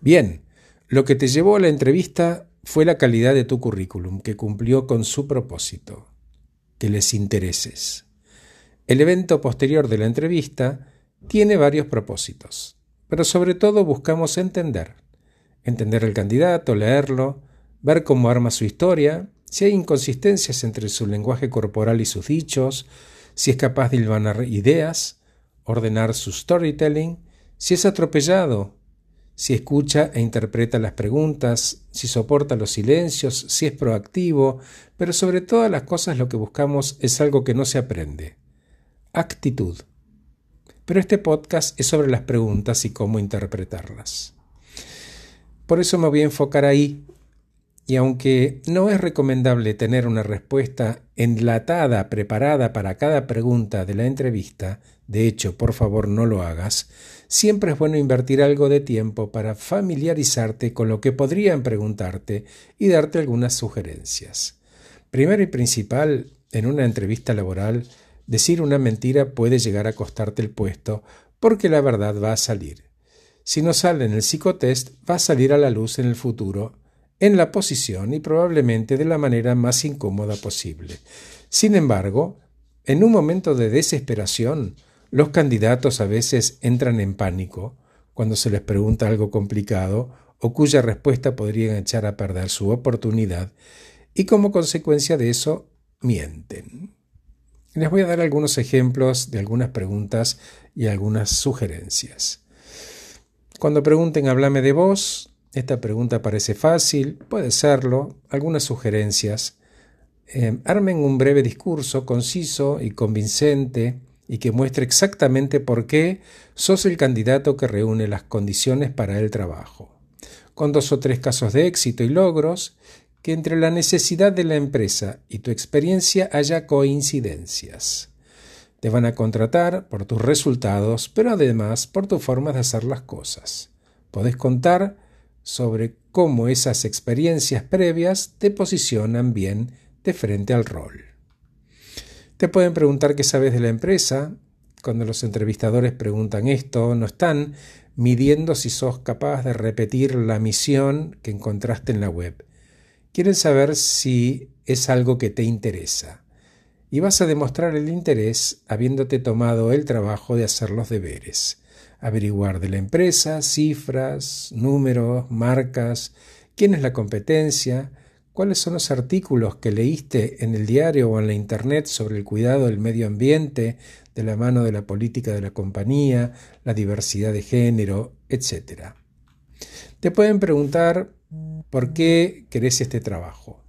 Bien, lo que te llevó a la entrevista fue la calidad de tu currículum, que cumplió con su propósito, que les intereses. El evento posterior de la entrevista tiene varios propósitos, pero sobre todo buscamos entender, entender al candidato, leerlo, ver cómo arma su historia, si hay inconsistencias entre su lenguaje corporal y sus dichos, si es capaz de hilvanar ideas, ordenar su storytelling, si es atropellado, si escucha e interpreta las preguntas, si soporta los silencios, si es proactivo, pero sobre todas las cosas lo que buscamos es algo que no se aprende. Actitud. Pero este podcast es sobre las preguntas y cómo interpretarlas. Por eso me voy a enfocar ahí y aunque no es recomendable tener una respuesta enlatada, preparada para cada pregunta de la entrevista, de hecho, por favor no lo hagas, siempre es bueno invertir algo de tiempo para familiarizarte con lo que podrían preguntarte y darte algunas sugerencias. Primero y principal, en una entrevista laboral, decir una mentira puede llegar a costarte el puesto porque la verdad va a salir. Si no sale en el psicotest, va a salir a la luz en el futuro en la posición y probablemente de la manera más incómoda posible. Sin embargo, en un momento de desesperación, los candidatos a veces entran en pánico cuando se les pregunta algo complicado o cuya respuesta podría echar a perder su oportunidad y como consecuencia de eso mienten. Les voy a dar algunos ejemplos de algunas preguntas y algunas sugerencias. Cuando pregunten háblame de vos, esta pregunta parece fácil, puede serlo, algunas sugerencias. Eh, armen un breve discurso conciso y convincente y que muestre exactamente por qué sos el candidato que reúne las condiciones para el trabajo. Con dos o tres casos de éxito y logros, que entre la necesidad de la empresa y tu experiencia haya coincidencias. Te van a contratar por tus resultados, pero además por tu forma de hacer las cosas. Podés contar sobre cómo esas experiencias previas te posicionan bien de frente al rol. Te pueden preguntar qué sabes de la empresa. Cuando los entrevistadores preguntan esto, no están midiendo si sos capaz de repetir la misión que encontraste en la web. Quieren saber si es algo que te interesa. Y vas a demostrar el interés habiéndote tomado el trabajo de hacer los deberes averiguar de la empresa, cifras, números, marcas, quién es la competencia, cuáles son los artículos que leíste en el diario o en la internet sobre el cuidado del medio ambiente, de la mano de la política de la compañía, la diversidad de género, etc. Te pueden preguntar por qué querés este trabajo.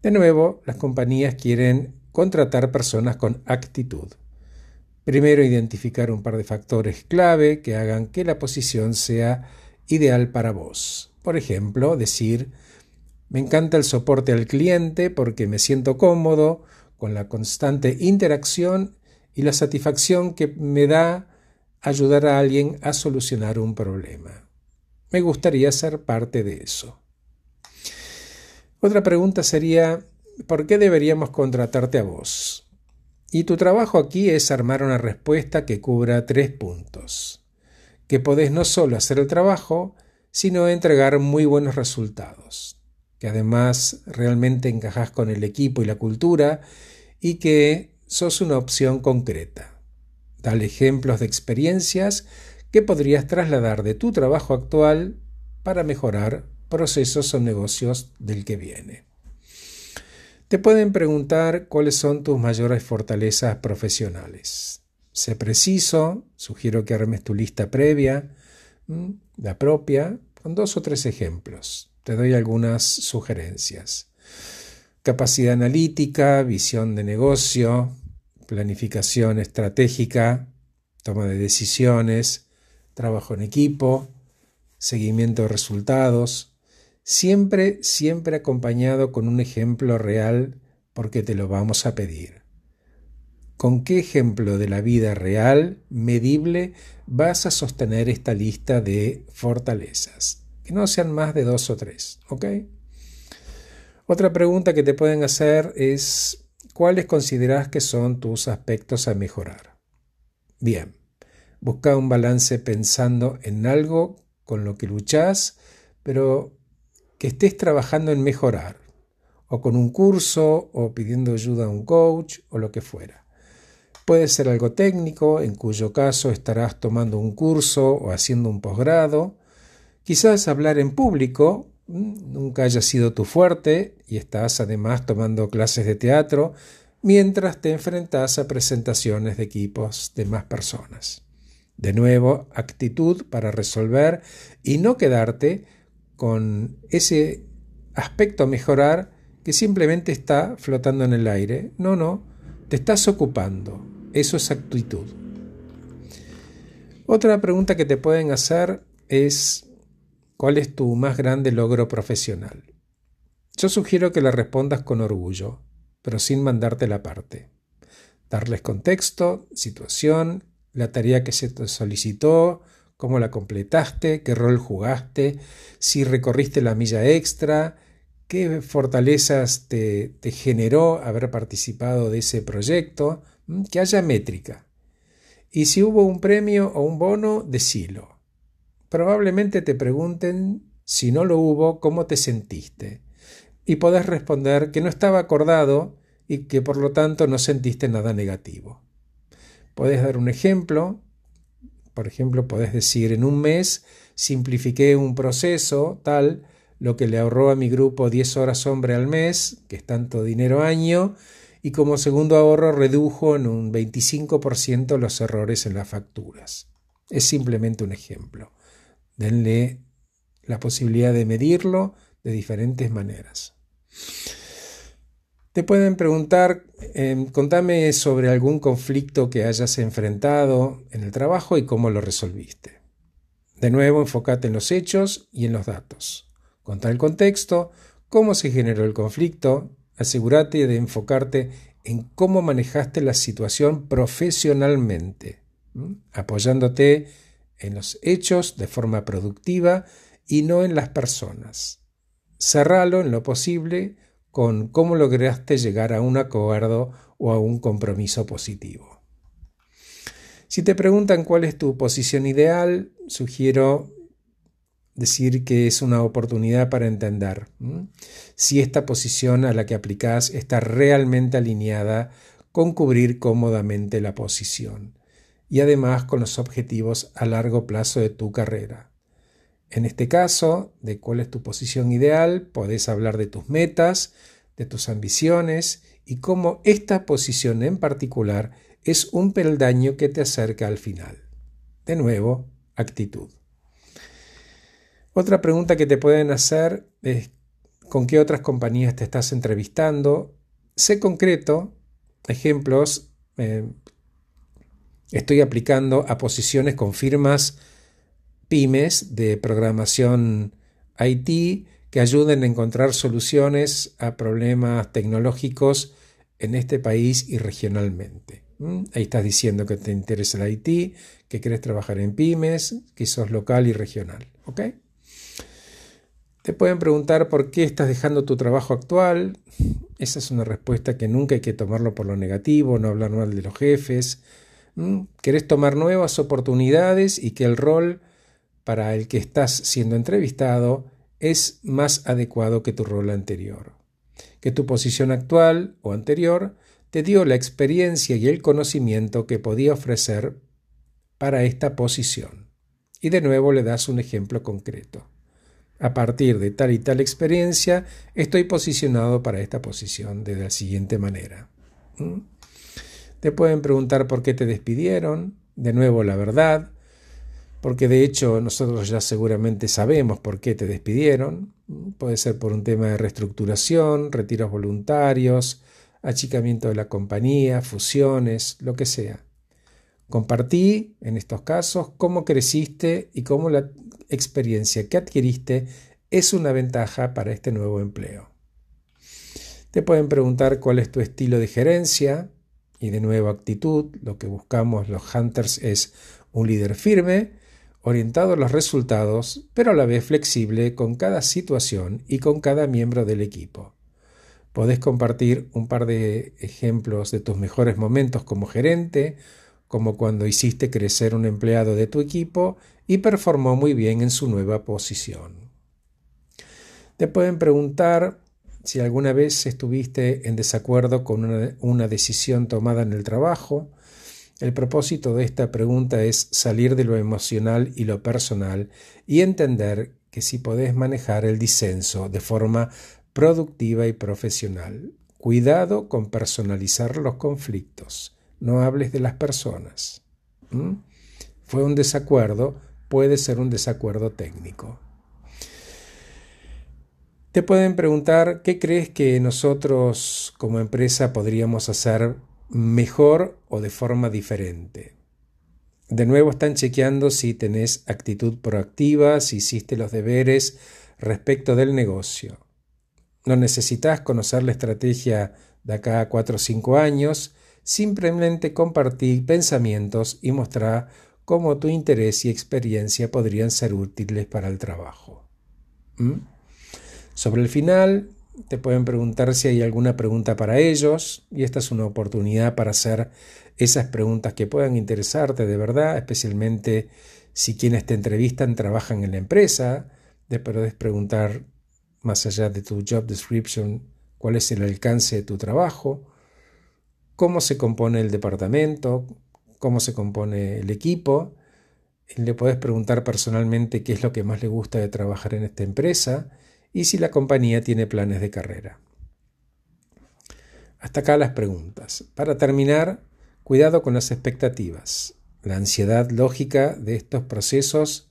De nuevo, las compañías quieren contratar personas con actitud. Primero, identificar un par de factores clave que hagan que la posición sea ideal para vos. Por ejemplo, decir, me encanta el soporte al cliente porque me siento cómodo con la constante interacción y la satisfacción que me da ayudar a alguien a solucionar un problema. Me gustaría ser parte de eso. Otra pregunta sería, ¿por qué deberíamos contratarte a vos? Y tu trabajo aquí es armar una respuesta que cubra tres puntos. Que podés no solo hacer el trabajo, sino entregar muy buenos resultados. Que además realmente encajas con el equipo y la cultura y que sos una opción concreta. Dale ejemplos de experiencias que podrías trasladar de tu trabajo actual para mejorar procesos o negocios del que viene. Te pueden preguntar cuáles son tus mayores fortalezas profesionales. Sé preciso, sugiero que armes tu lista previa, la propia, con dos o tres ejemplos. Te doy algunas sugerencias. Capacidad analítica, visión de negocio, planificación estratégica, toma de decisiones, trabajo en equipo, seguimiento de resultados, siempre, siempre acompañado con un ejemplo real porque te lo vamos a pedir. ¿Con qué ejemplo de la vida real, medible, vas a sostener esta lista de fortalezas? Que no sean más de dos o tres, ¿ok? Otra pregunta que te pueden hacer es, ¿cuáles consideras que son tus aspectos a mejorar? Bien, busca un balance pensando en algo con lo que luchás, pero que estés trabajando en mejorar, o con un curso, o pidiendo ayuda a un coach, o lo que fuera. Puede ser algo técnico, en cuyo caso estarás tomando un curso o haciendo un posgrado. Quizás hablar en público mm, nunca haya sido tu fuerte y estás además tomando clases de teatro mientras te enfrentas a presentaciones de equipos de más personas. De nuevo, actitud para resolver y no quedarte con ese aspecto a mejorar que simplemente está flotando en el aire. No, no, te estás ocupando. Eso es actitud. Otra pregunta que te pueden hacer es ¿cuál es tu más grande logro profesional? Yo sugiero que la respondas con orgullo, pero sin mandarte la parte. Darles contexto, situación, la tarea que se te solicitó, cómo la completaste, qué rol jugaste, si recorriste la milla extra, qué fortalezas te, te generó haber participado de ese proyecto, que haya métrica. Y si hubo un premio o un bono, decilo. Probablemente te pregunten, si no lo hubo, cómo te sentiste. Y podés responder que no estaba acordado y que por lo tanto no sentiste nada negativo. Podés dar un ejemplo. Por ejemplo, podés decir, en un mes simplifiqué un proceso tal, lo que le ahorró a mi grupo 10 horas hombre al mes, que es tanto dinero año, y como segundo ahorro redujo en un 25% los errores en las facturas. Es simplemente un ejemplo. Denle la posibilidad de medirlo de diferentes maneras. Te pueden preguntar, em, contame sobre algún conflicto que hayas enfrentado en el trabajo y cómo lo resolviste. De nuevo, enfócate en los hechos y en los datos. Contá el contexto, cómo se generó el conflicto, asegúrate de enfocarte en cómo manejaste la situación profesionalmente, apoyándote en los hechos de forma productiva y no en las personas. Cerralo en lo posible con cómo lograste llegar a un acuerdo o a un compromiso positivo. Si te preguntan cuál es tu posición ideal, sugiero decir que es una oportunidad para entender si esta posición a la que aplicas está realmente alineada con cubrir cómodamente la posición y además con los objetivos a largo plazo de tu carrera. En este caso, de cuál es tu posición ideal, podés hablar de tus metas, de tus ambiciones y cómo esta posición en particular es un peldaño que te acerca al final. De nuevo, actitud. Otra pregunta que te pueden hacer es con qué otras compañías te estás entrevistando. Sé concreto, ejemplos, eh, estoy aplicando a posiciones con firmas pymes de programación IT que ayuden a encontrar soluciones a problemas tecnológicos en este país y regionalmente. ¿Mm? Ahí estás diciendo que te interesa el IT, que quieres trabajar en pymes, que sos local y regional. ¿Ok? Te pueden preguntar por qué estás dejando tu trabajo actual. Esa es una respuesta que nunca hay que tomarlo por lo negativo, no hablar mal de los jefes. ¿Mm? Querés tomar nuevas oportunidades y que el rol para el que estás siendo entrevistado es más adecuado que tu rol anterior, que tu posición actual o anterior te dio la experiencia y el conocimiento que podía ofrecer para esta posición. Y de nuevo le das un ejemplo concreto. A partir de tal y tal experiencia, estoy posicionado para esta posición de la siguiente manera. ¿Mm? Te pueden preguntar por qué te despidieron, de nuevo la verdad, porque de hecho nosotros ya seguramente sabemos por qué te despidieron. Puede ser por un tema de reestructuración, retiros voluntarios, achicamiento de la compañía, fusiones, lo que sea. Compartí, en estos casos, cómo creciste y cómo la experiencia que adquiriste es una ventaja para este nuevo empleo. Te pueden preguntar cuál es tu estilo de gerencia y de nuevo actitud. Lo que buscamos los hunters es un líder firme, orientado a los resultados, pero a la vez flexible con cada situación y con cada miembro del equipo. Podés compartir un par de ejemplos de tus mejores momentos como gerente como cuando hiciste crecer un empleado de tu equipo y performó muy bien en su nueva posición. Te pueden preguntar si alguna vez estuviste en desacuerdo con una, decisión tomada en el trabajo. El propósito de esta pregunta es salir de lo emocional y lo personal y entender que si podés manejar el disenso de forma productiva y profesional. Cuidado con personalizar los conflictos. No hables de las personas. Fue un desacuerdo, puede ser un desacuerdo técnico. Te pueden preguntar qué crees que nosotros como empresa podríamos hacer mejor o de forma diferente. De nuevo están chequeando si tenés actitud proactiva, si hiciste los deberes respecto del negocio. No necesitas conocer la estrategia de acá a 4 o 5 años, simplemente compartir pensamientos y mostrar cómo tu interés y experiencia podrían ser útiles para el trabajo. ¿Mm? Sobre el final, te pueden preguntar si hay alguna pregunta para ellos y esta es una oportunidad para hacer esas preguntas que puedan interesarte de verdad, especialmente si quienes te entrevistan trabajan en la empresa, te puedes preguntar más allá de tu job description, cuál es el alcance de tu trabajo, cómo se compone el departamento, cómo se compone el equipo. Le puedes preguntar personalmente qué es lo que más le gusta de trabajar en esta empresa y si la compañía tiene planes de carrera. Hasta acá las preguntas. Para terminar, cuidado con las expectativas. La ansiedad lógica de estos procesos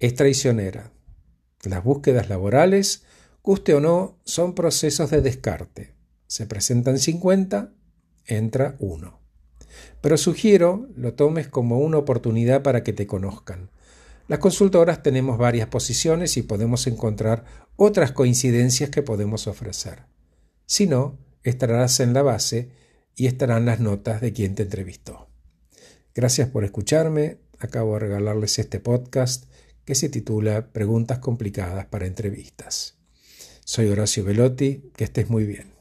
es traicionera. Las búsquedas laborales Guste o no, son procesos de descarte. Se presentan 50, entra uno. Pero sugiero lo tomes como una oportunidad para que te conozcan. Las consultoras tenemos varias posiciones y podemos encontrar otras coincidencias que podemos ofrecer. Si no, estarás en la base y estarán las notas de quien te entrevistó. Gracias por escucharme. Acabo de regalarles este podcast que se titula Preguntas complicadas para entrevistas. Soy Horacio Velotti, que estés muy bien.